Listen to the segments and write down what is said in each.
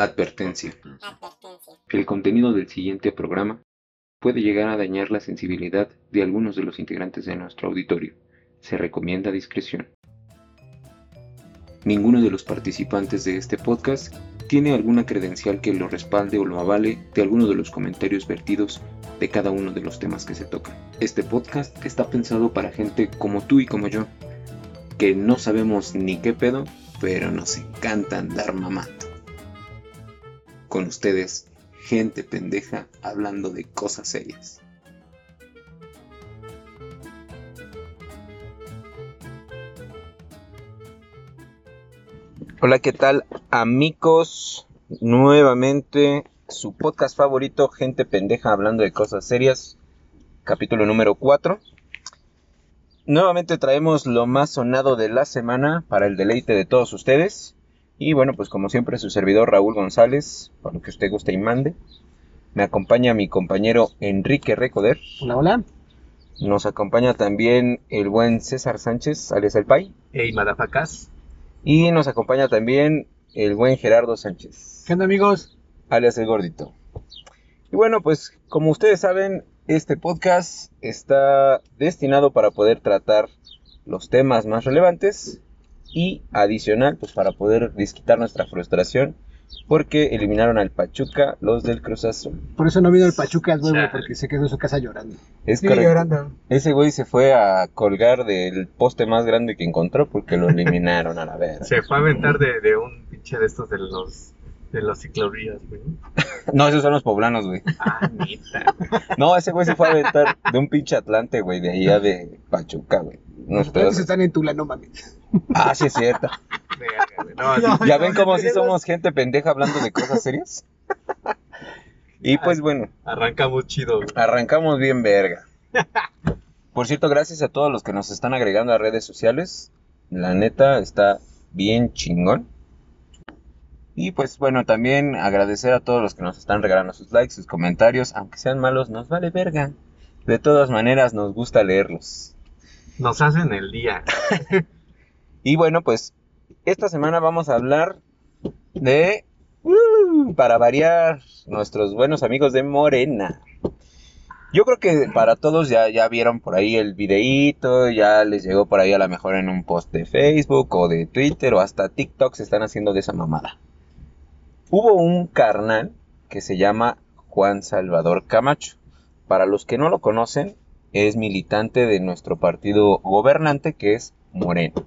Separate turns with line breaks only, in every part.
Advertencia. El contenido del siguiente programa puede llegar a dañar la sensibilidad de algunos de los integrantes de nuestro auditorio. Se recomienda discreción. Ninguno de los participantes de este podcast tiene alguna credencial que lo respalde o lo avale de alguno de los comentarios vertidos de cada uno de los temas que se tocan. Este podcast está pensado para gente como tú y como yo, que no sabemos ni qué pedo, pero nos encanta andar mamando. Con ustedes, gente pendeja hablando de cosas serias. Hola, ¿qué tal amigos? Nuevamente su podcast favorito, Gente Pendeja hablando de cosas serias, capítulo número 4. Nuevamente traemos lo más sonado de la semana para el deleite de todos ustedes. Y bueno, pues como siempre su servidor Raúl González, para lo que usted guste y mande. Me acompaña mi compañero Enrique Recoder.
Hola, hola.
Nos acompaña también el buen César Sánchez, alias El Pai.
Hey, madafacas.
Y nos acompaña también el buen Gerardo Sánchez.
¿Qué onda, amigos?
Alias El Gordito. Y bueno, pues como ustedes saben, este podcast está destinado para poder tratar los temas más relevantes y adicional, pues para poder disquitar nuestra frustración porque eliminaron al Pachuca los del Cruz Azul.
Por eso no vino el Pachuca al nuevo, porque se quedó en su casa llorando.
Es
Sí,
correcto.
llorando.
Ese güey se fue a colgar del poste más grande que encontró porque lo eliminaron a la verga.
Se fue a aventar de, de un pinche de estos de los de los ciclovías, güey.
No, esos son los poblanos, güey.
Ah, neta.
No, ese güey se fue a aventar de un pinche Atlante, güey, de allá de Pachuca, güey. Pedazos.
están en Tula, no mames.
Ah, sí es cierto.
No,
No.
¿Ya ven cómo sí somos gente pendeja hablando de cosas serias? Y pues bueno,
arrancamos chido. güey.
arrancamos bien verga. Por cierto, gracias a todos los que nos están agregando a redes sociales. La neta está bien chingón. Y pues bueno, también agradecer a todos los que nos están regalando sus likes, sus comentarios, aunque sean malos, nos vale verga. De todas maneras, nos gusta leerlos.
Nos hacen el día.
Y bueno, pues esta semana vamos a hablar de, uh, para variar, nuestros buenos amigos de Morena. Yo creo que para todos ya, ya vieron por ahí el videíto, ya les llegó por ahí a lo mejor en un post de Facebook o de Twitter o hasta TikTok se están haciendo de esa mamada. Hubo un carnal que se llama Juan Salvador Camacho. Para los que no lo conocen, es militante de nuestro partido gobernante que es Morena.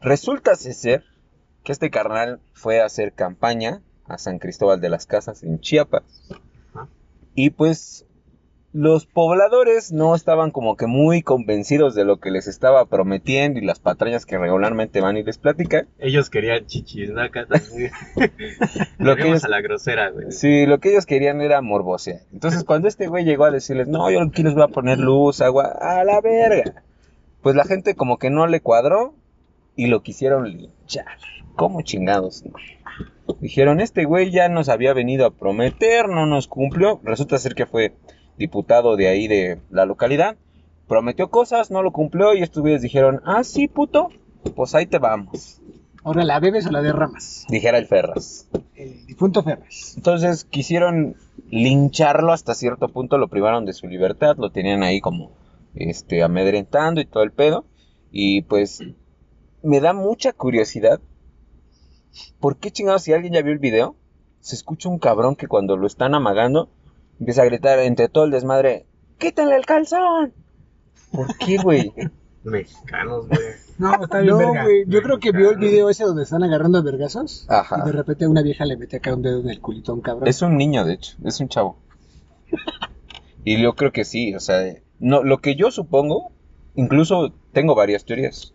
Resulta ser que este carnal fue a hacer campaña a San Cristóbal de las Casas en Chiapas. Y pues los pobladores no estaban como que muy convencidos de lo que les estaba prometiendo y las patrañas que regularmente van y les platican.
Ellos querían chichisnaca también.
Lo que
que
ellos-
a la grosera, güey.
Sí, lo que ellos querían era morbosear. Entonces, cuando este güey llegó a decirles, no, yo aquí les voy a poner luz, agua, a la verga. Pues la gente como que no le cuadró y lo quisieron linchar. ¿Cómo chingados? no? Dijeron, este güey ya nos había venido a prometer, no nos cumplió. Resulta ser que fue diputado de ahí de la localidad. Prometió cosas, no lo cumplió y estos güeyes dijeron, ah, sí, puto, pues ahí te vamos.
Ahora, ¿la bebes o la derramas?
Dijera el Ferras.
El difunto Ferras.
Entonces quisieron lincharlo hasta cierto punto, lo privaron de su libertad, lo tenían ahí como este amedrentando y todo el pedo. Y pues me da mucha curiosidad. ¿Por qué chingados si alguien ya vio el video? Se escucha un cabrón que cuando lo están amagando empieza a gritar entre todo el desmadre, ¡quítenle el calzón! ¿Por qué, güey?
Mexicanos, güey.
No, está bien
verga.
güey. Yo creo que vio el video ese donde están agarrando a vergazos.
Ajá.
Y de repente una vieja le mete acá un dedo en el culito a un cabrón.
Es un niño, de hecho, es un chavo. Y yo creo que sí, o sea, no, lo que yo supongo, incluso tengo varias teorías.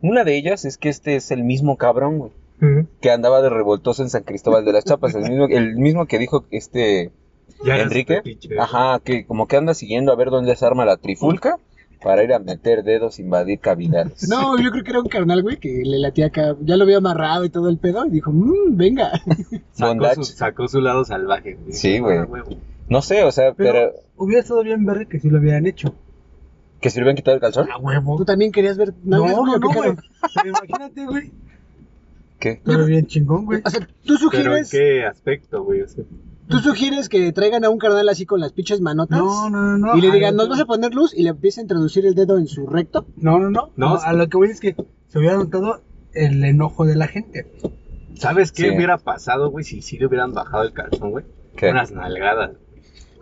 Una de ellas es que este es el mismo cabrón, güey, que andaba de revoltoso en San Cristóbal de las Chapas, el mismo, el mismo que dijo este
Ya
Enrique, ajá, que como que anda siguiendo a ver dónde se arma la trifulca para ir a meter dedos, invadir cavidades.
No, yo creo que era un carnal, güey, que le latía acá. Ya lo había amarrado y todo el pedo. Y dijo, mmm, venga.
Sacó su, sacó su lado salvaje, güey.
Sí, güey.
Ah, huevo.
No sé, o sea, pero,
Pero hubiera estado bien verga que si lo hubieran hecho.
que se le hubieran quitado el calzón.
A huevo.
Tú también querías ver.
No,
¿nalgas,
no,
güey,
no, güey. Pero imagínate, güey.
¿Qué?
Todo bien chingón, güey.
O sea, tú
Pero en
sugieres,
qué aspecto, güey. O sea,
tú sugieres que traigan a un carnal así con las pinches manotas.
No, no, no, no.
Y le digan, nos
que-
vas a poner luz y le empieza a introducir el dedo en su recto.
No, no, no.
No,
a lo que voy es que se hubiera notado el enojo de la gente.
¿Sabes qué
Sí.
hubiera pasado, güey, si sí le hubieran bajado el calzón, güey?
¿Qué?
Unas nalgadas.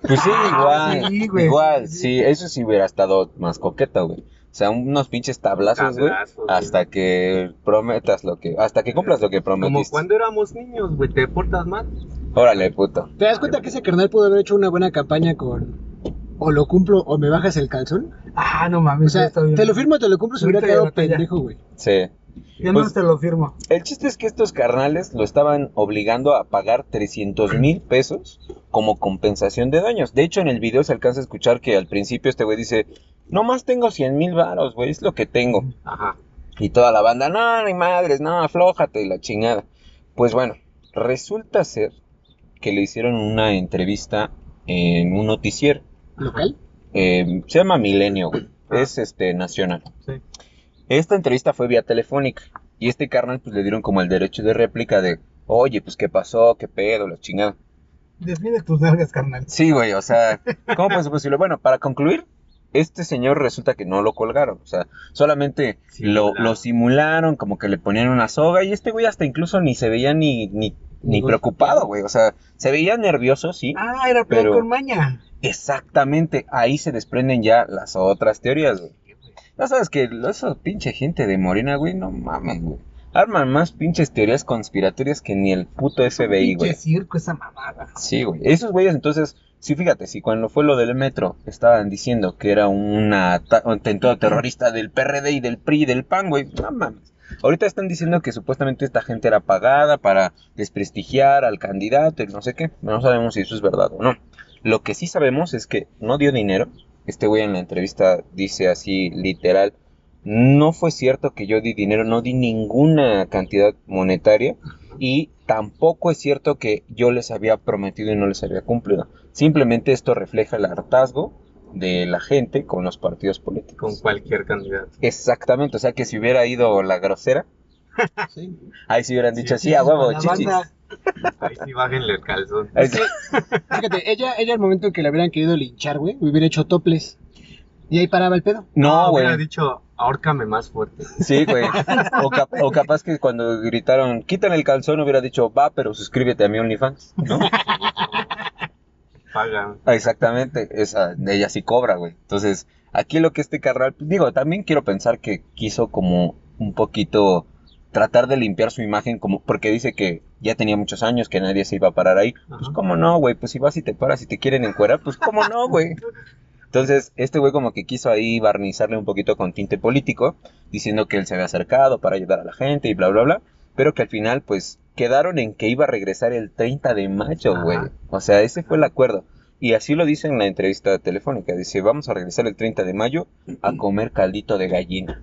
Pues sí,
Ah,
igual.
sí, güey,
igual,
sí,
eso sí hubiera estado más coqueto, güey. O sea, unos pinches tablazos, güey. Hasta que prometas lo que. Hasta que cumplas lo que
Como
prometiste.
cuando éramos niños, güey, te portas mal.
Órale, puto.
¿Te das cuenta que ese carnal pudo haber hecho una buena campaña con o lo cumplo o me bajas el calzón?
Ah, no
O
mames.
sea,
está bien.
te lo firmo o te lo cumplo, se hubiera quedado pendejo, güey.
Sí.
Ya no
Pues-
te lo firmo.
El chiste es que estos carnales lo estaban obligando a pagar 300 mil pesos como compensación de daños. De hecho, en el video se alcanza a escuchar que al principio este güey dice, no más tengo 100 mil varos, güey, es lo que tengo.
Ajá.
Y toda la banda, no, ni madres, no, aflójate y la chingada. Pues bueno, resulta ser que le hicieron una entrevista en un noticiero.
¿Local?
Eh, se llama Milenio, güey. Es este nacional.
Sí.
Esta entrevista fue vía telefónica. Y este carnal, pues le dieron como el derecho de réplica de, oye, pues qué pasó, qué pedo, la chingada.
Defiende tus nalgas, carnal.
Sí, güey, o sea, ¿cómo puede ser posible? Bueno, para concluir, este señor resulta que no lo colgaron. O sea, solamente lo,
Simularon.
lo simularon, como que le ponían una soga. Y este güey hasta incluso ni se veía ni, ni, ni preocupado, güey. O sea, se veía nervioso, sí.
Ah, era plan
Pero-
con maña.
Exactamente, ahí se desprenden ya las otras teorías, güey. Ya sabes que esa pinche gente de Morena, güey, no mames, güey. Arman más pinches teorías conspiratorias que ni el puto FBI,
Pinche
güey.
circo, esa mamada.
Sí, güey. Esos güeyes, entonces, sí, fíjate, si cuando fue lo del metro estaban diciendo que era un atentado terrorista del PRD y del PRI y del PAN, güey, no mames. Ahorita están diciendo que supuestamente esta gente era pagada para desprestigiar al candidato y no sé qué. No sabemos si eso es verdad o no. Lo que sí sabemos es que no dio dinero. Este güey en la entrevista dice así, literal, no fue cierto que yo di dinero, no di ninguna cantidad monetaria y tampoco es cierto que yo les había prometido y no les había cumplido. Simplemente esto refleja el hartazgo de la gente con los partidos
Con
políticos.
cualquier candidato.
Exactamente, o sea que si hubiera ido la grosera,
Sí.
ahí se hubieran dicho
Sí,
sí, a
Para
huevo,
la
chichis.
banda.
Ahí sí bájenle el calzón.
Sí.
Fíjate, ella, ella al momento en que le hubieran querido linchar, güey, hubiera hecho toples. Y ahí paraba el pedo.
No,
hubiera
güey.
dicho, ahórcame más fuerte.
Sí, güey. O, cap- o capaz que cuando gritaron, quítale el calzón, hubiera dicho, va, pero suscríbete a mi OnlyFans, ¿no? Exactamente, esa, ella sí cobra, güey. Entonces, aquí lo que este carnal, digo, también quiero pensar que quiso como un poquito tratar de limpiar su imagen, como porque dice que ya tenía muchos años, que nadie se iba a parar ahí. Pues. ¿cómo no, güey? Pues si vas y te paras y te quieren encuerar, pues, ¿cómo no, güey? Entonces, este güey como que quiso ahí barnizarle un poquito con tinte político, diciendo que él se había acercado para ayudar a la gente y bla, bla, bla, pero que al final, pues, quedaron en que iba a regresar el 30 de mayo, güey. O sea, ese fue el acuerdo. Y así lo dice en la entrevista telefónica. Dice, vamos a regresar el 30 de mayo a comer caldito de gallina.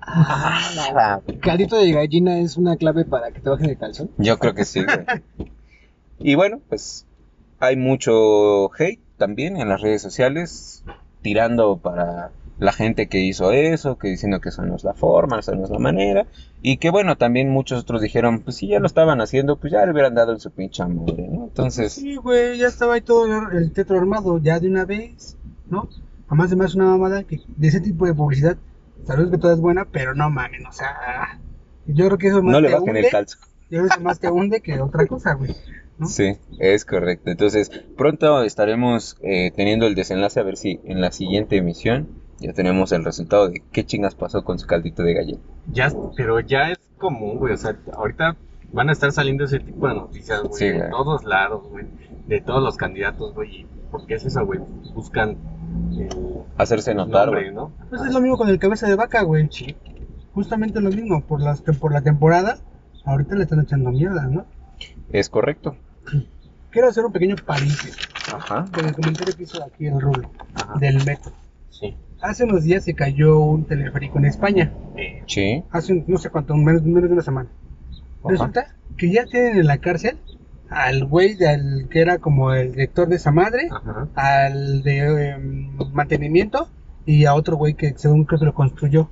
Ah,
Caldito de gallina es una clave para que te bajen el calzón.
Yo creo que sí, güey. Y bueno, pues hay mucho hate también en las redes sociales, tirando para la gente que hizo eso, que diciendo que eso no es la forma, esa no es la manera. Y que bueno, también muchos otros dijeron, pues si ya lo estaban haciendo, pues ya le hubieran dado en su pinche madre, ¿no? Entonces,
Sí, güey, ya estaba ahí todo el tetro armado, ya de una vez, ¿no? Además, además es una mamada que de ese tipo de publicidad, sabes que toda es buena, pero no mames, o sea, yo creo que eso más
no le
te hunde,
el
yo creo que eso más te hunde que otra cosa, güey. ¿no?
Sí, es correcto. Entonces, pronto estaremos eh, teniendo el desenlace a ver si en la siguiente emisión ya tenemos el resultado de qué chingas pasó con su caldito de gallina.
Ya, pero ya es común, güey. O sea, ahorita van a estar saliendo ese tipo de noticias, güey.
Sí,
de
güey.
todos lados, güey. De todos los candidatos, güey. ¿Y ¿Por qué es eso, güey? Buscan el
Hacerse notar,
nombre,
güey.
¿no?
Pues es lo mismo con el cabeza de vaca, güey.
Sí.
Justamente lo mismo, por, las, por la temporada, ahorita le están echando mierda, ¿no?
Es correcto.
Quiero hacer un pequeño paréntesis
Ajá.
con el comentario que hizo aquí el Rulo
Ajá.
del metro.
Sí.
Hace unos días se cayó un teleférico en España.
Sí.
Hace un- no sé cuánto, menos, menos de una semana.
Ajá.
Resulta que ya tienen en la cárcel al güey del que era como el director de esa madre,
ajá.
al de em, mantenimiento y a otro güey que según creo que lo construyó.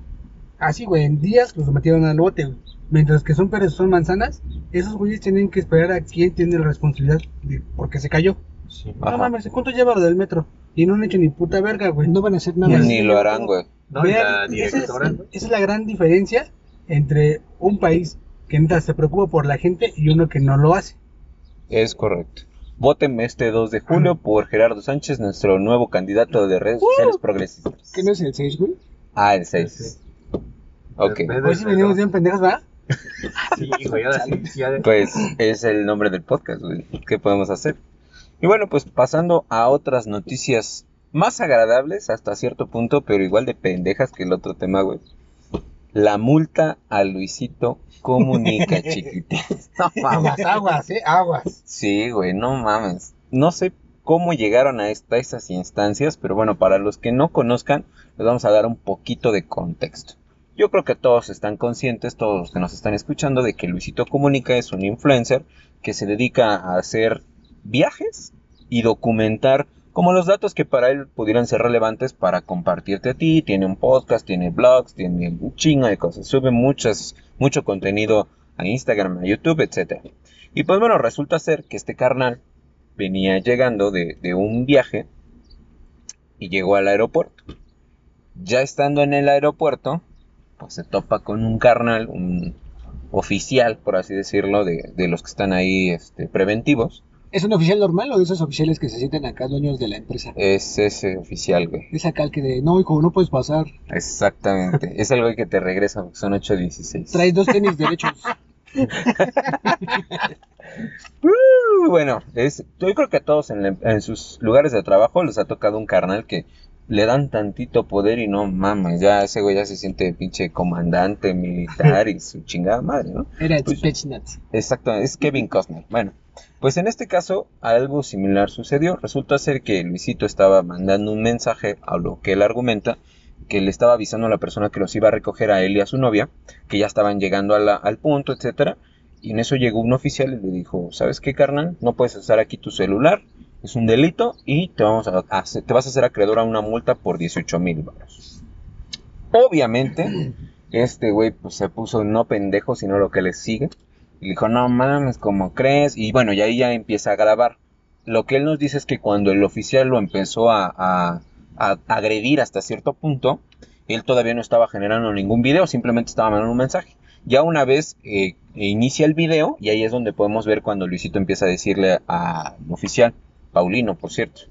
Así, güey, en días los metieron al bote, güey. Mientras que son peras son manzanas, esos güeyes tienen que esperar a quién tiene la responsabilidad de porque se cayó.
Sí.
Ajá.
No mames, ¿cuánto lleva lo del metro? Y no han hecho ni puta verga, güey.
No van a hacer nada.
Ni lo harán, güey.
No,
esa, es, esa es la gran diferencia entre un país que neta se preocupa por la gente y uno que no lo hace.
Es correcto. Voten este 2 de julio por Gerardo Sánchez, nuestro nuevo candidato de redes sociales progresistas.
¿Qué no es el 6, güey?
Ah, el 6. Ok.
En vez de
Hoy sí venimos bien pendejas, ¿verdad?
Sí, güey, ahora sí.
Pues es el nombre del podcast, güey. ¿Qué podemos hacer? Y bueno, pues pasando a otras noticias más agradables hasta cierto punto, pero igual de pendejas que el otro tema, güey. La multa a Luisito comunica, chiquitín. No mames.
Aguas, aguas, eh, aguas.
Sí, güey, no mames. No sé cómo llegaron a esta, esas instancias, pero bueno, para los que no conozcan, les vamos a dar un poquito de contexto. Yo creo que todos están conscientes, todos los que nos están escuchando, de que Luisito Comunica es un influencer que se dedica a hacer viajes y documentar como los datos que para él pudieran ser relevantes para compartirte a ti. Tiene un podcast, tiene blogs, tiene un chingo de cosas. Sube muchas, mucho contenido a Instagram, a YouTube, etc. Y pues bueno, resulta ser que este carnal venía llegando de, de un viaje y llegó al aeropuerto. Ya estando en el aeropuerto, pues se topa con un carnal, un oficial, por así decirlo, de, de los que están ahí este, preventivos.
¿Es un oficial normal o de esos oficiales que se sienten acá dueños de la empresa?
Es ese oficial, güey.
Es acá el que de, no, hijo, no puedes pasar.
Exactamente. es el güey que te regresa, son 8.16.
Traes dos tenis derechos.
Uh, bueno, es, yo creo que a todos en, la- en sus lugares de trabajo les ha tocado un carnal que le dan tantito poder y no mames, ya ese güey ya se siente pinche comandante militar y su chingada madre, ¿no?
Era
Pues-. Exacto, es Kevin Costner. Bueno, pues en este caso algo similar sucedió. Resulta ser que Luisito estaba mandando un mensaje a lo que él argumenta que le estaba avisando a la persona que los iba a recoger a él y a su novia, que ya estaban llegando al punto, etcétera. Y en eso llegó un oficial y le dijo, ¿sabes qué, carnal? No puedes usar aquí tu celular, es un delito y te, vamos a, te vas a hacer acreedor a una multa por 18 mil baros. Obviamente, este güey pues, se puso no pendejo, sino lo que le sigue. Y dijo, no mames, ¿cómo crees? Y bueno, y ahí ya empieza a grabar. Lo que él nos dice es que cuando el oficial lo empezó a, a- a agredir hasta cierto punto, él todavía no estaba generando ningún video, simplemente estaba mandando un mensaje. Ya una vez eh, inicia el video, y ahí es donde podemos ver cuando Luisito empieza a decirle al oficial, Paulino, por cierto.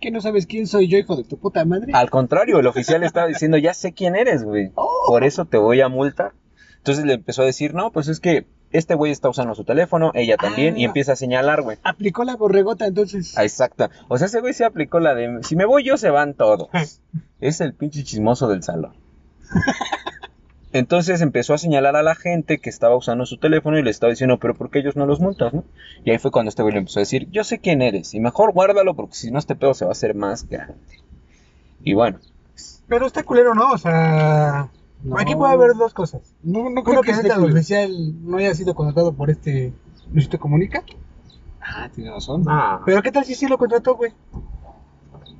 ¿Qué no sabes quién soy yo, hijo de tu puta madre?
Al contrario, el oficial estaba diciendo, ya sé quién eres, güey. Por eso te voy a multar. Entonces le empezó a decir, no, pues es que este güey está usando su teléfono, ella también, y
Ah.
empieza a señalar, güey.
Aplicó la borregota, entonces.
Ah, Exacto. O sea, ese güey se aplicó la de, si me voy yo, se van todos. Es el pinche chismoso del salón. Entonces empezó a señalar a la gente que estaba usando su teléfono y le estaba diciendo, pero ¿por qué ellos no los multas, no? Y ahí fue cuando este güey le empezó a decir, yo sé quién eres, y mejor guárdalo porque si no este pedo se va a hacer más grande. Y bueno,
Pero está culero, ¿no? O sea,
No.
aquí puede haber dos cosas.
No, no creo
Uno
que
que
cool.
oficial no haya sido contratado por este Luisito Comunica.
Ah, tiene razón.
Ah,
Pero ¿qué tal si sí lo contrató, güey?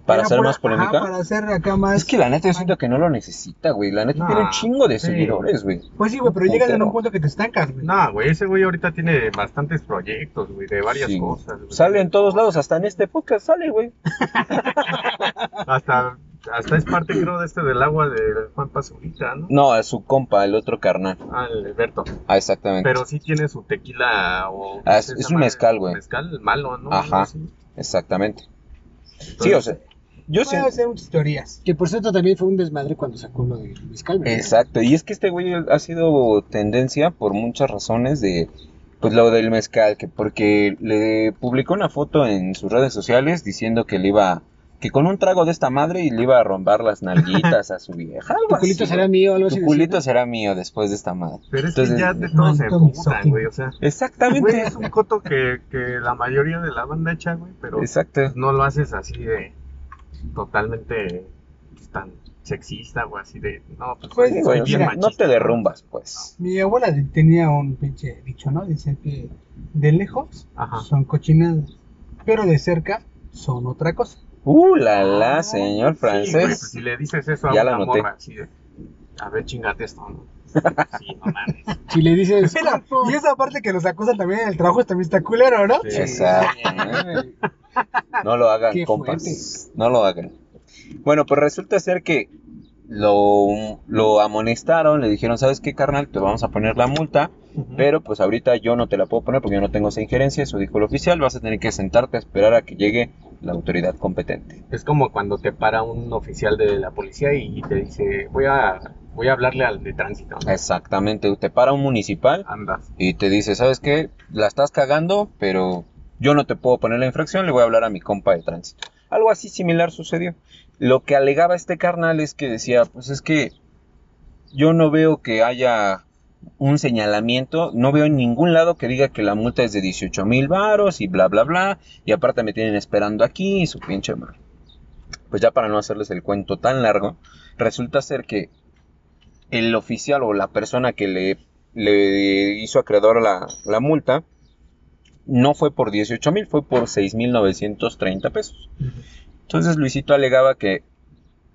para hacer más polémica.
ajá, para hacer acá más...
Es que la neta yo siento que no lo necesita, güey. La neta tiene un chingo de
sí.
seguidores, güey.
Pues sí, güey, pero llegas en un punto que te estancas, güey.
no, güey, ese güey ahorita tiene bastantes proyectos, güey, de varias
Sí.
cosas. güey.
Sale en todos lados, hasta en este podcast sale, güey.
Hasta, hasta es parte, creo, de este del agua de Juan Pazurita, ¿no?
No, a su compa, el otro carnal.
Ah, el Alberto.
Ah, exactamente.
Pero sí tiene su tequila o...
Ah, es- es un mezcal, güey.
Mezcal malo, ¿no?
Ajá. Exactamente. Sí, o sea, yo siento...
ser muchas teorías.
Que por cierto también fue un desmadre cuando sacó lo de Mezcal, ¿verdad?
Exacto, y es que este güey ha sido tendencia por muchas razones de, pues lo del mezcal, que porque le publicó una foto en sus redes sociales diciendo que le iba, que con un trago de esta madre y le iba a romper las nalguitas a su vieja, algo
Tu
así,
culito será mío, algo así.
Tu culito será mío después de esta madre.
Pero es
Entonces,
que ya de todo se güey, o sea...
Exactamente.
Güey, es un coto que, que la mayoría de la banda echa, güey, pero
Exacto.
no lo haces así de totalmente pues, tan sexista o así de no pues
Pues,
soy bien
no te derrumbas, pues.
Mi abuela tenía un pinche dicho, ¿no? Dice que de lejos
Ajá.
son cochinadas, pero de cerca son otra cosa.
Uh, la la, señor
Sí, güey, pues,
francés.
si le dices eso a
Ya la
una
anoté.
morra así de A ver, chingate esto, ¿no? Sí, no mames.
Si le dices.
Mira, y esa parte que los acusan también en el trabajo también está culero, ¿no?
Sí.
Exacto. No lo hagan,
Qué
compas.
fuerte.
No lo hagan. Bueno, pues resulta ser que lo, lo amonestaron, le dijeron, ¿sabes qué, carnal? Te vamos a poner la multa, pero pues ahorita yo no te la puedo poner porque yo no tengo esa injerencia, eso dijo el oficial, vas a tener que sentarte a esperar a que llegue la autoridad competente.
Es como cuando te para un oficial de la policía y te dice, voy a, voy a hablarle al de tránsito. ¿no?
Exactamente, te para un municipal
Andas.
y te dice, ¿sabes qué? La estás cagando, pero yo no te puedo poner la infracción, le voy a hablar a mi compa de tránsito. Algo así similar sucedió. Lo que alegaba este carnal es que decía, pues es que yo no veo que haya un señalamiento, no veo en ningún lado que diga que la multa es de 18 mil varos y bla bla bla, y aparte me tienen esperando aquí y su pinche madre. Pues ya para no hacerles el cuento tan largo, resulta ser que el oficial o la persona que le, le hizo acreedor la, la multa no fue por 18 mil, fue por 6 mil 930 pesos. Entonces Luisito alegaba que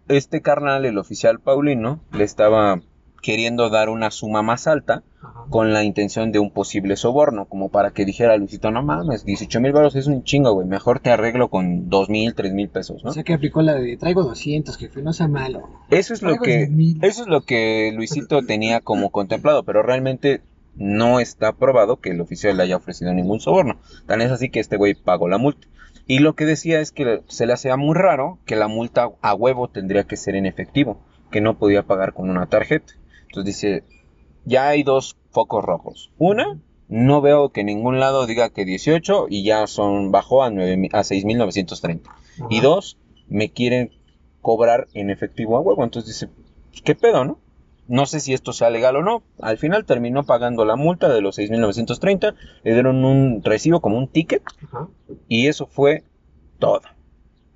este carnal, el oficial Paulino, le estaba queriendo dar una suma más alta
Ajá.
con la intención de un posible soborno, como para que dijera Luisito, no mames, 18 mil baros es un chingo, güey, mejor te arreglo con 2 mil, 3 mil pesos, ¿no?
O sea que aplicó la de traigo 200, jefe, no sea malo.
Eso es lo que
10,000.
eso es lo que Luisito tenía como contemplado, pero realmente no está probado que el oficial le haya ofrecido ningún soborno. Tan es así que este güey pagó la multa. Y lo que decía es que se le hacía muy raro que la multa a huevo tendría que ser en efectivo, que no podía pagar con una tarjeta. Entonces dice, ya hay dos focos rojos. Una, no veo que ningún lado diga que 18 y ya son bajó a, 9, a 6.930. Y dos, me quieren cobrar en efectivo a huevo. Entonces dice, "Pues, ¿qué pedo, no? No sé si esto sea legal o no. Al final terminó pagando la multa de los 6.930. Le dieron un recibo como un ticket. Y eso fue todo.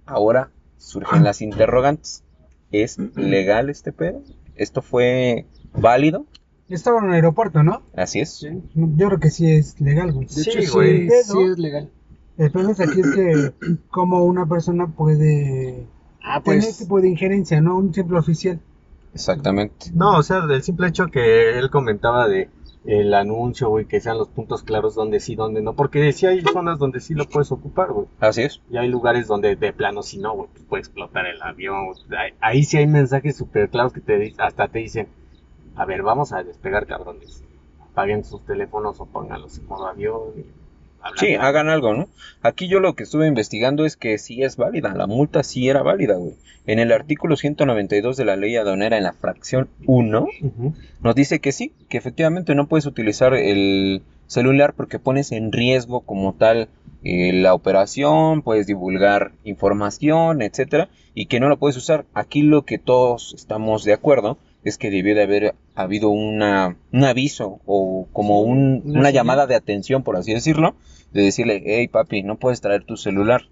Ahora surgen las interrogantes. ¿Es legal este pedo? ¿Esto fue válido?
Estaba en un aeropuerto, ¿no?
Así es.
Yo creo que sí es legal, güey.
De
Sí,
hecho,
güey.
sí, sí es legal.
El problema es aquí es que como una persona puede
Ah,
tener
pues.
tipo de injerencia, ¿no? Un simple oficial.
Exactamente.
No, o sea, del simple hecho que él comentaba de el anuncio, güey, que sean los puntos claros donde sí, donde no, porque sí hay zonas donde sí lo puedes ocupar, güey,
Así es.
y hay lugares donde de plano si no, güey, pues puede explotar el avión, ahí, ahí sí hay mensajes súper claros que te hasta te dicen, a ver, vamos a despegar, cabrones, apaguen sus teléfonos o pónganlos en modo avión, y
Sí, hagan algo, ¿no? Aquí yo lo que estuve investigando es que sí es válida, la multa sí era válida, güey. En el artículo 192 de la ley aduanera, en la fracción 1,
Ujú.
nos dice que sí, que efectivamente no puedes utilizar el celular porque pones en riesgo como tal eh, la operación, puedes divulgar información, etcétera, y que no lo puedes usar. Aquí lo que todos estamos de acuerdo es que debió de haber habido una, un aviso o como un-
una
llamada de atención, por así decirlo, de decirle, hey papi, no puedes traer tu celular.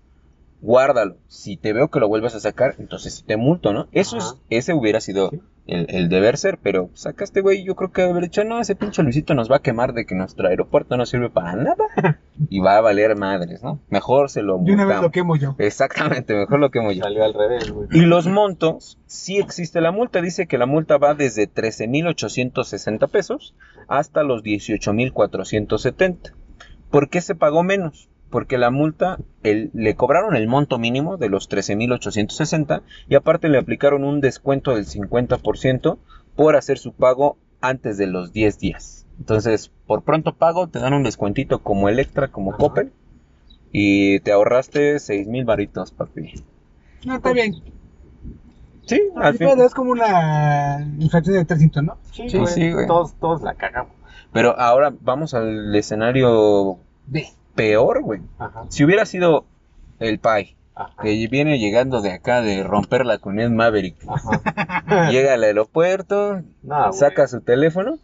Guárdalo. Si te veo que lo vuelvas a sacar, entonces te multo, ¿no? Eso es, ese hubiera sido
Sí.
El, el deber ser, pero sacaste, güey, yo creo que haber dicho, no, ese pinche Luisito nos va a quemar de que nuestro aeropuerto no sirve para nada y va a valer madres, ¿no? Mejor se lo
De una vez lo quemo yo.
Exactamente, mejor lo quemo yo.
Salió al revés, güey.
Y los montos, sí existe la multa, dice que la multa va desde 13.860 pesos hasta los 18.470. ¿Por qué se pagó menos? Porque la multa, el- le cobraron el monto mínimo de los 13.860 y aparte le aplicaron un descuento del 50% por hacer su pago antes de los 10 días. Entonces, por pronto pago, te dan un descuentito como Electra, como
Ajá.
Coppel, y te ahorraste 6.000 varitos, papi.
No, está bien.
Sí, al
Sí,
fin.
pero es como una infracción de tránsito, ¿no?
Sí,
Sí,
güey,
sí, güey.
Todos, todos la cagamos.
Pero ahora vamos al escenario
Ve.
Peor, güey. Si hubiera sido el Pai,
ajá,
que viene llegando de acá de romper la comunidad Maverick,
ajá.
llega al aeropuerto,
No,
saca su teléfono,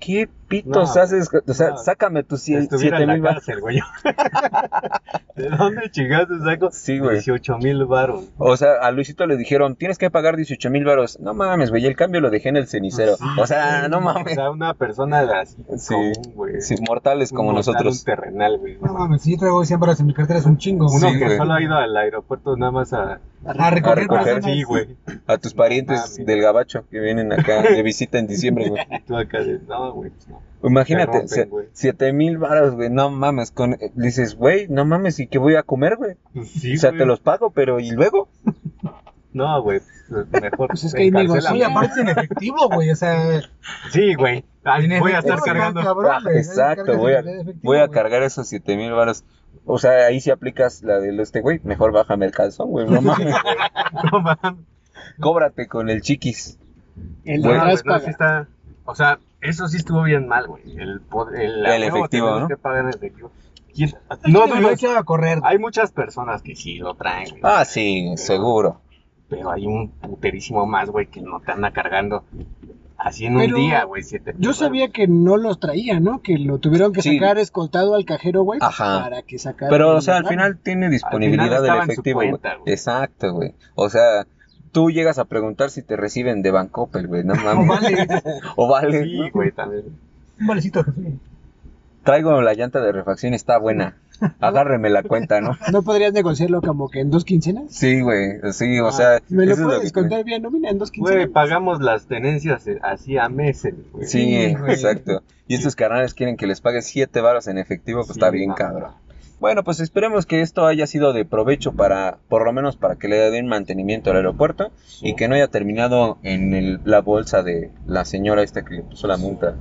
¿qué pitos
No,
haces? O sea,
no.
sácame tus sie-
Estuviera
siete
en la
mil baros.
cárcel, güey. ¿De dónde chingaste saco?
Sí, güey.
18 mil baros.
O sea, a Luisito le dijeron, tienes que pagar 18 mil baros. No mames, güey, el cambio lo dejé en el cenicero.
Sí,
o sea, no
O
mames.
sea, una persona de así
Sí.
común, güey.
Sí, mortales como
Un mortal,
nosotros.
Un terrenal, güey.
No mames, si yo traigo 100 baros en mi cartera es un chingo.
Uno
Sí,
que
güey.
solo ha ido al aeropuerto nada más a,
A recoger,
A recoger.
personas.
Sí, güey.
A tus parientes del gabacho que vienen acá de visita en diciembre, güey.
Y tú acá de, no, güey, pues no.
Imagínate, siete mil varos, güey, no mames. Con, dices, güey, no mames, ¿y qué voy a comer, güey?
Pues sí,
o sea, te los pago, pero ¿y luego?
No, güey, pues, mejor.
Pues es que ahí.
Oye, aparte en efectivo, güey, o sea...
Sí, güey. Voy a estar cargando.
cabrón,
Ah, exacto, voy a,
efectivo,
voy a cargar esos siete mil varos. O sea, ahí si aplicas la de este güey, mejor bájame el calzón, güey, no mames.
No mames.
Cóbrate con el chiquis.
El de
No,
atrás
güey, no, sí está. O sea, eso sí estuvo bien mal, güey. El, el,
El efectivo, ¿no?
que pagar efectivo. ¿Quién-
No,
No,
no, a correr.
Hay muchas personas que sí lo traen, güey.
Ah, sí, seguro.
Pero hay un puterísimo más, güey, que no te anda cargando así en
Pero
un día, güey. Siete
Yo sabía que no los traía, ¿no? Que lo tuvieron que
Sí.
sacar escoltado al cajero, güey,
Ajá.
para que sacara.
Pero, o sea, al final tiene disponibilidad del
en su
efectivo.
cuenta, güey.
Exacto, güey. O sea, tú llegas a preguntar si te reciben de Bancoppel, güey, no
O
mames.
vale,
O vale.
Sí,
¿no?
güey, también.
un valecito, jefe.
Traigo la llanta de refacción, está buena. Agárreme la cuenta, ¿no?
¿No podrías negociarlo como que en dos quincenas?
Sí, güey. Sí, o sea.
Ah, ¿Me lo puedes
que-
contar bien nómina en dos
Güey,
quincenas?
pagamos las tenencias eh, así a meses, güey.
Sí,
Sí, güey.
exacto. Y estos carnales quieren que les pague siete varos en efectivo, pues
Sí,
está bien cabrón. Bueno, pues esperemos que esto haya sido de provecho para, por lo menos para que le den mantenimiento al aeropuerto y que no haya terminado en el- la bolsa de la señora esta que le puso la multa.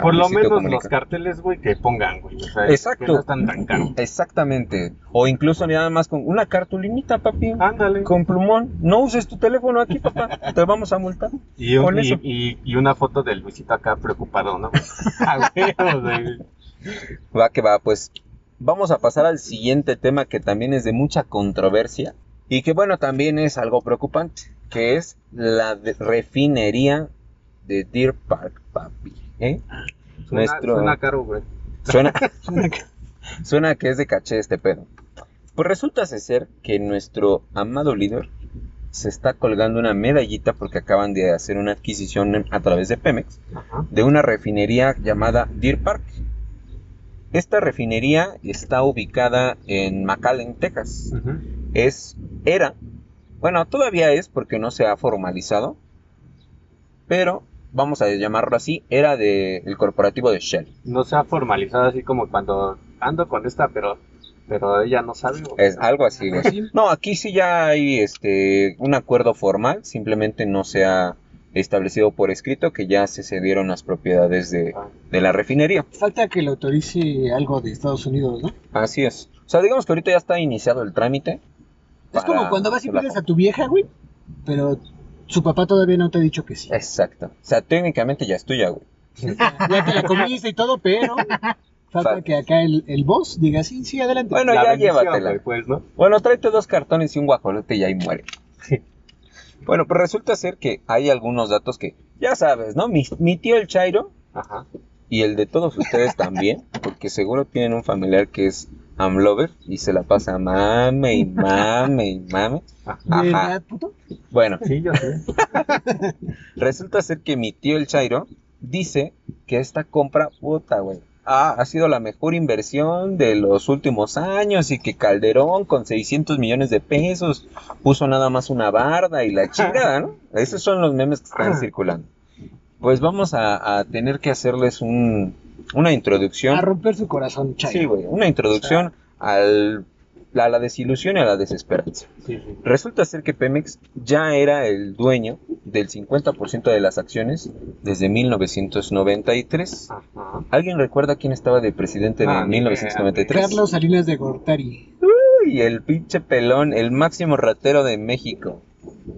Por lo menos
Comunica.
los carteles, güey, que pongan, güey. O sea,
Exacto.
que no están tan caros.
Exactamente. O incluso nada más con una cartulinita, papi.
Ándale.
Con plumón. No uses tu teléfono aquí, papá. Te vamos a multar.
Y, un- y, y- y una foto del Luisito acá preocupado, ¿no? Ah, güey, o sea,
Va que va, pues vamos a pasar al siguiente tema que también es de mucha controversia y que bueno, también es algo preocupante, que es la de- refinería de Deer Park, papi. ¿eh?
suena,
Nuestro-
suena caro, güey.
Suena, suena que es de caché este pedo. Pues resulta ser que nuestro amado líder se está colgando una medallita porque acaban de hacer una adquisición a través de Pemex
Ajá.
de una refinería llamada Deer Park. Esta refinería está ubicada en McAllen, Texas. Es, era, bueno, todavía es porque no se ha formalizado, pero vamos a llamarlo así, era del corporativo de Shell.
No se ha formalizado así como cuando ando con esta, pero pero ella no sabe.
Es algo así, güey. No, aquí sí ya hay este un acuerdo formal, simplemente no se ha establecido por escrito que ya se cedieron las propiedades de, de la refinería.
Falta que le autorice algo de Estados Unidos, ¿no?
Así es. O sea, digamos que ahorita ya está iniciado el trámite.
Es como cuando vas y pides a tu vieja, güey, pero su papá todavía no te ha dicho que sí.
Exacto. O sea, técnicamente ya es tuya, güey.
Ya te la comiste y todo, pero falta que acá el, el boss diga sí, sí, adelante.
Bueno,
La
ya llévatela.
pues, ¿no?
Bueno, tráete dos cartones y un guajolote y ahí muere. Bueno, pues resulta ser que hay algunos datos que, ya sabes, ¿no? Mi, mi tío el Chairo
Ajá.
y el de todos ustedes también, porque seguro tienen un familiar que es Amlover y se la pasa mame y mame y mame. Ajá. Bueno,
Sí, yo sé.
resulta ser que mi tío el Chairo dice que esta compra, puta, güey, ah, ha sido la mejor inversión de los últimos años y que Calderón con 600 millones de pesos puso nada más una barda y la chingada, ¿no? Esos son los memes que están circulando. Pues vamos a, a tener que hacerles un, una introducción.
A romper su corazón, chay.
Sí, güey, una introducción al, a la desilusión y a la desesperanza.
Sí, sí.
Resulta ser que Pemex ya era el dueño del 50% de las acciones desde 1993.
Ajá.
¿Alguien recuerda quién estaba de presidente en
Ah, idea,
1993?
Carlos Salinas de Gortari.
Uy, el pinche pelón, el máximo ratero de México.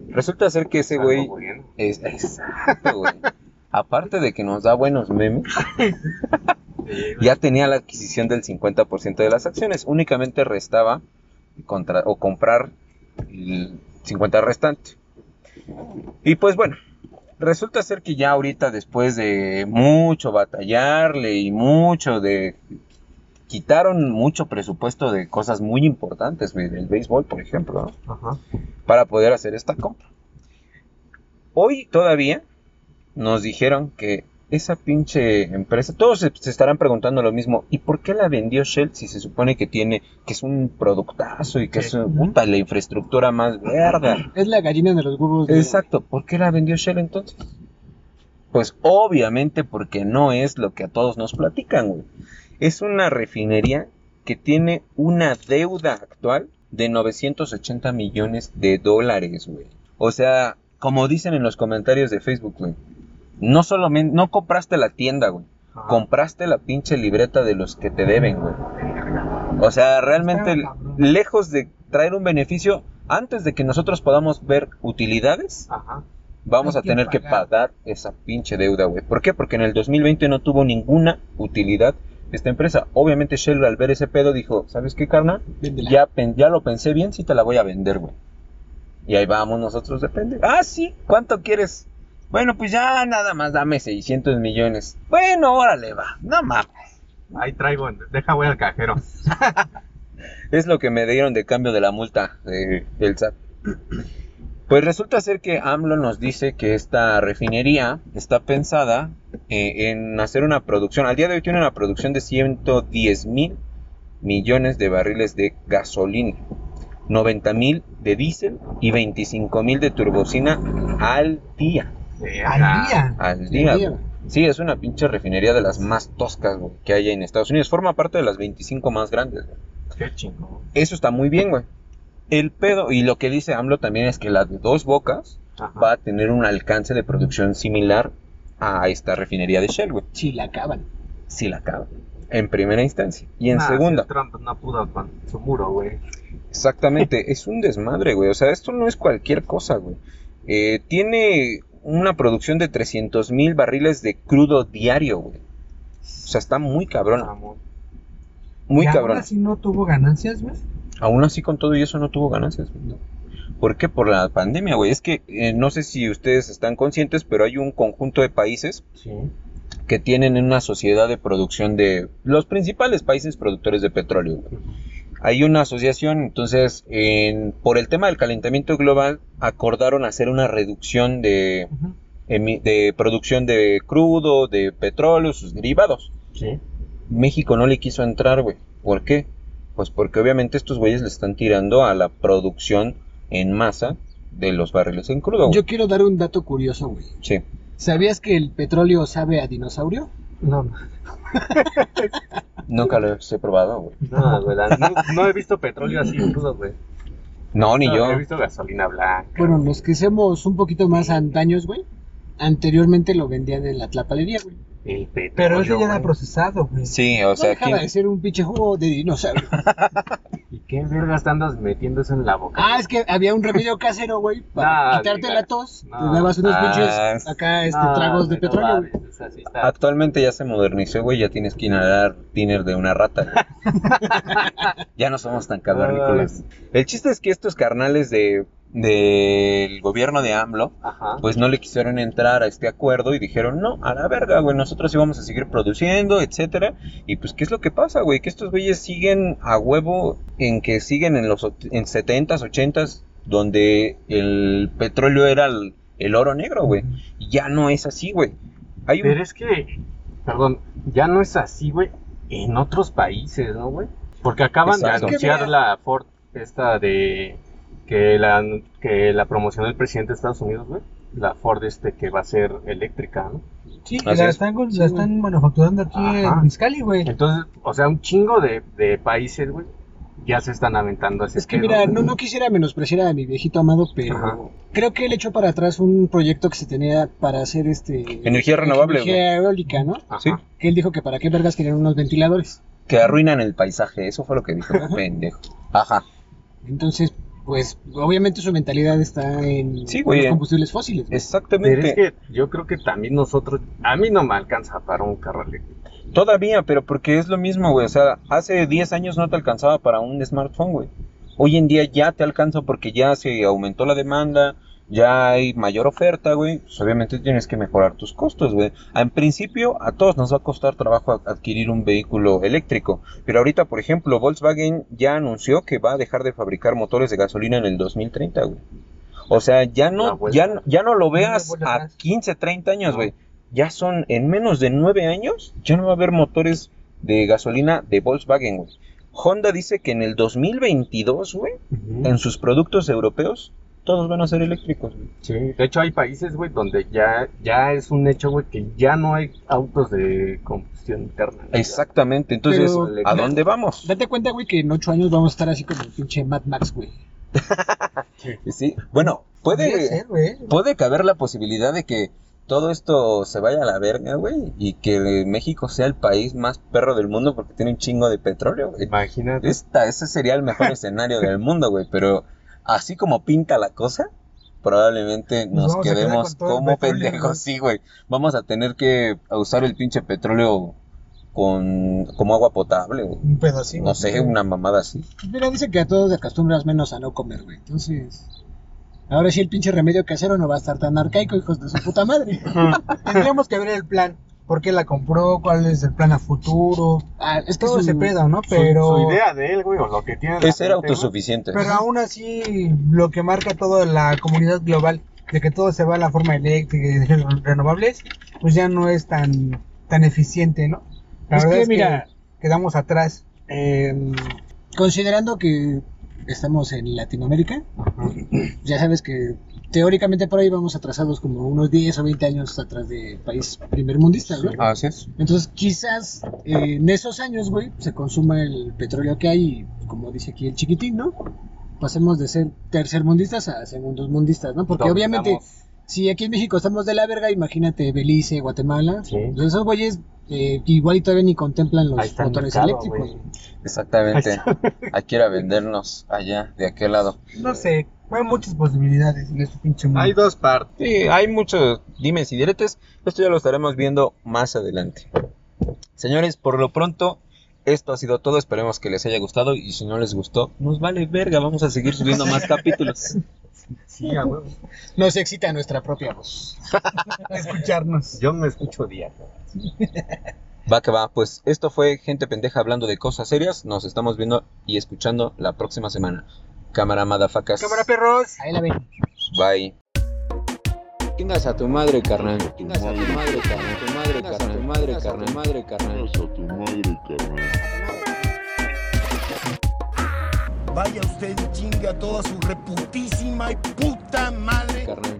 Resulta ser que ese güey es exacto, güey. Aparte de que nos da buenos memes. ya tenía la adquisición del 50% de las acciones. Únicamente restaba contra, o comprar el 50% restante. Y pues bueno, Resulta ser que ya ahorita, después de mucho batallarle y mucho de... Quitaron mucho presupuesto de cosas muy importantes, del béisbol, por ejemplo, ¿no?
Ajá.
para poder hacer esta compra. Hoy todavía nos dijeron que esa pinche empresa, todos se, se estarán preguntando lo mismo, ¿y por qué la vendió Shell si se supone que tiene, que es un productazo y que es puta, la infraestructura más verga?
Es la gallina de los huevos. de-
Exacto, ¿por qué la vendió Shell entonces? Pues obviamente porque no es lo que a todos nos platican, güey. Es una refinería que tiene una deuda actual de 980 millones de dólares, güey. O sea, como dicen en los comentarios de Facebook, güey. No solamente, no compraste la tienda, güey.
Ajá.
Compraste la pinche libreta de los que te deben, güey. O sea, realmente, lejos de traer un beneficio, antes de que nosotros podamos ver utilidades,
Ajá.
vamos
Hay
a tener que
pagar.
pagar esa pinche deuda, güey. ¿Por qué? Porque en el 2020 no tuvo ninguna utilidad esta empresa. Obviamente Shell al ver ese pedo dijo, ¿sabes qué, carnal? Ya, lo pensé bien, sí te la voy a vender, güey. Y ahí vamos nosotros, depende. Ah, sí, ¿cuánto quieres? Bueno, pues ya nada más dame 600 millones. Bueno, órale, va. No mames.
Ahí traigo, deja voy al cajero.
Es lo que me dieron de cambio de la multa de- del SAT. Pues resulta ser que AMLO nos dice que esta refinería está pensada eh, en hacer una producción. Al día de hoy tiene una producción de 110 mil millones de barriles de gasolina, 90 mil de diésel y 25 mil de turbocina al día.
Al día.
Al
Sí,
día. Sí, es una pinche refinería de las más toscas güey, que hay en Estados Unidos. Forma parte de las 25 más grandes. güey.
Qué chingón.
Eso está muy bien, güey. El pedo, y lo que dice AMLO también es que la de dos bocas
Ajá.
va a tener un alcance de producción similar a esta refinería de Shell, güey.
Si la acaban.
Si la acaba. En primera instancia. Y en
Nah,
segunda.
Trump no pudo con su muro, güey.
Exactamente. es un desmadre, güey. O sea, esto no es cualquier cosa, güey. Eh, tiene una producción de 300 mil barriles de crudo diario, güey. O sea, está muy cabrón. Muy
y
cabrón.
Ahora sí no tuvo ganancias, güey.
Aún así, con todo y eso, no tuvo ganancias. güey, ¿no? ¿Por qué? Por la pandemia, güey. Es que eh, no sé si ustedes están conscientes, pero hay un conjunto de países
Sí.
que tienen una sociedad de producción de los principales países productores de petróleo. güey. Hay una asociación, entonces, en- por el tema del calentamiento global, acordaron hacer una reducción de, de producción de crudo, de petróleo, sus derivados.
Sí.
México no le quiso entrar, güey. ¿Por qué? Pues porque obviamente estos güeyes le están tirando a la producción en masa de los barriles en crudo, güey.
Yo quiero dar un dato curioso, güey.
Sí.
¿Sabías que el petróleo sabe a dinosaurio?
No,
Nunca lo he probado, güey.
no, güey. la- No, no he visto petróleo así crudo, güey.
No, ni
No,
yo.
He visto gasolina blanca.
Bueno, los que somos un poquito más antaños, güey, anteriormente lo vendían en la tlapalería, güey.
El petróleo,
Pero ese ya era
güey.
procesado, güey.
Sí, o
No
sea, aquí...
dejaba de ser un pinche jugo de dinosaurio.
¿Y qué vergas te andas metiendo eso en la boca?
ah, es que había un remedio casero, güey, para
No,
quitarte la tos.
No.
Te dabas unos
Ah,
pinches acá, este,
No,
tragos de petróleo,
sí está-
Actualmente ya se modernizó, güey. Ya tienes que inhalar tiner de una rata. güey. ya no somos tan cavernícolas. El chiste es que estos carnales de del gobierno de AMLO,
Ajá.
pues no le quisieron entrar a este acuerdo y dijeron, no, a la verga, güey, nosotros íbamos a seguir produciendo, etcétera. Y pues, ¿qué es lo que pasa, güey? Que estos güeyes siguen a huevo en que siguen en los en 70s, 80s, donde el petróleo era el, el oro negro, güey. Y ya no es así, güey. Hay un
Pero es que, perdón, ya no es así, güey, en otros países, ¿no, güey? Porque acaban
Exacto.
de anunciar la Ford, esta de que la, que la promoción del presidente de Estados Unidos, güey, la Ford este que va a ser eléctrica, ¿no?
Sí, que
Así
la
es.
están, con- la están manufacturando aquí
Ajá.
en Miscali, güey.
Entonces, o sea, un chingo de, de países, güey, ya se están aventando ese
Es que
pedo,
mira, no, no quisiera menospreciar a mi viejito amado, pero
Ajá.
creo que él echó para atrás un proyecto que se tenía para hacer este
Energía renovable,
energía eólica, ¿no?
Ajá.
Sí.
Que él dijo que para qué vergas querían unos ventiladores.
que arruinan el paisaje. Eso fue lo que dijo, pendejo. Ajá.
Entonces, pues obviamente su mentalidad está en
Sí, güey.
los combustibles fósiles. güey.
Pero es
Exactamente.
que yo creo que también nosotros, a mí no me alcanza para un carro eléctrico.
Todavía, pero porque es lo mismo, güey. O sea, hace 10 años no te alcanzaba para un smartphone, güey. Hoy en día ya te alcanza porque ya se aumentó la demanda, ya hay mayor oferta, güey, pues obviamente tienes que mejorar tus costos, güey. En principio, a todos nos va a costar trabajo adquirir un vehículo eléctrico, pero ahorita, por ejemplo, Volkswagen ya anunció que va a dejar de fabricar motores de gasolina en el 2030, güey. O sea, ya no,
vuelta.
ya, no- ya no lo veas a
atrás.
15, 30 años, güey. Ya son, en menos de 9 años, ya no va a haber motores de gasolina de Volkswagen, güey. Honda dice que en el 2022, güey, en sus productos europeos, todos van a ser eléctricos, güey.
Sí, de hecho hay países, güey, donde ya, ya es un hecho, güey, que ya no hay autos de combustión interna.
Exactamente, entonces,
Pero-
¿a dónde vamos?
Date cuenta, güey, que en ocho años vamos a estar así como el pinche Mad Max, güey.
Sí, bueno, puede,
ser, güey.
puede caber la posibilidad de que todo esto se vaya a la verga, güey, y que México sea el país más perro del mundo porque tiene un chingo de petróleo, güey.
Imagínate.
Esta, ese sería el mejor escenario del mundo, güey, pero así como pinta la cosa, probablemente
Nos
quedemos como pendejos,
güey.
sí, güey. Vamos a tener que usar el pinche petróleo con como agua potable, güey.
Un pedacito.
No sé, una mamada así.
Pues Mira, dice que a todos te acostumbras menos a no comer, güey. Entonces, ahora sí el pinche remedio casero no va a estar tan arcaico, hijos de su puta madre.
Tendríamos que ver el plan. ¿Por qué la compró? ¿Cuál es el plan a futuro?
Ah, es que
Todo
su-
ese pedo, ¿no? Pero,
Su, idea de él, güey, o lo que tiene.
Es ser
gente,
autosuficiente.
pero aún así, lo que marca toda la comunidad global, de que todo se va a la forma eléctrica y de renovables, pues ya no es tan, tan eficiente, ¿no? La
Es
verdad
que,
es
mira,
quedamos atrás.
eh, considerando que estamos en Latinoamérica, ya sabes que teóricamente por ahí vamos atrasados como unos 10 o 20 años atrás de países primermundistas, ¿no?
Así es.
Entonces, quizás eh, en esos años, güey, se consuma el petróleo que hay y, como dice aquí el chiquitín, ¿no? Pasemos de ser tercermundistas a segundos mundistas, ¿no? Porque obviamente, si aquí en México estamos de la verga, imagínate Belice, Guatemala,
Sí.
pues esos güeyes eh, igual y todavía ni contemplan los motores
mercado,
eléctricos.
güey.
güey.
Exactamente. Hay que ir a vendernos allá, de aquel lado.
No sé, hay muchas posibilidades en este pinche mundo.
Hay dos partes.
Sí, hay muchos dimes y diretes. Esto ya lo estaremos viendo más adelante. Señores, por lo pronto, esto ha sido todo. Esperemos que les haya gustado. Y si no les gustó, nos vale verga. Vamos a seguir subiendo más capítulos.
Sí, a huevo.
Nos excita nuestra propia voz.
escucharnos.
Yo me escucho día.
Va que va. Pues esto fue Gente Pendeja hablando de cosas serias. Nos estamos viendo y escuchando la próxima semana. Cámara madafacas.
Cámara perros.
Ahí la ven.
Bye. Chingas a tu madre, carnal. Chingas a tu madre, carnal. Tu madre, carnal. Tu madre, carnal. Madre, carnal.
a tu madre, carnal.
Vaya usted y chingue a toda su reputísima y puta madre.
Carnal.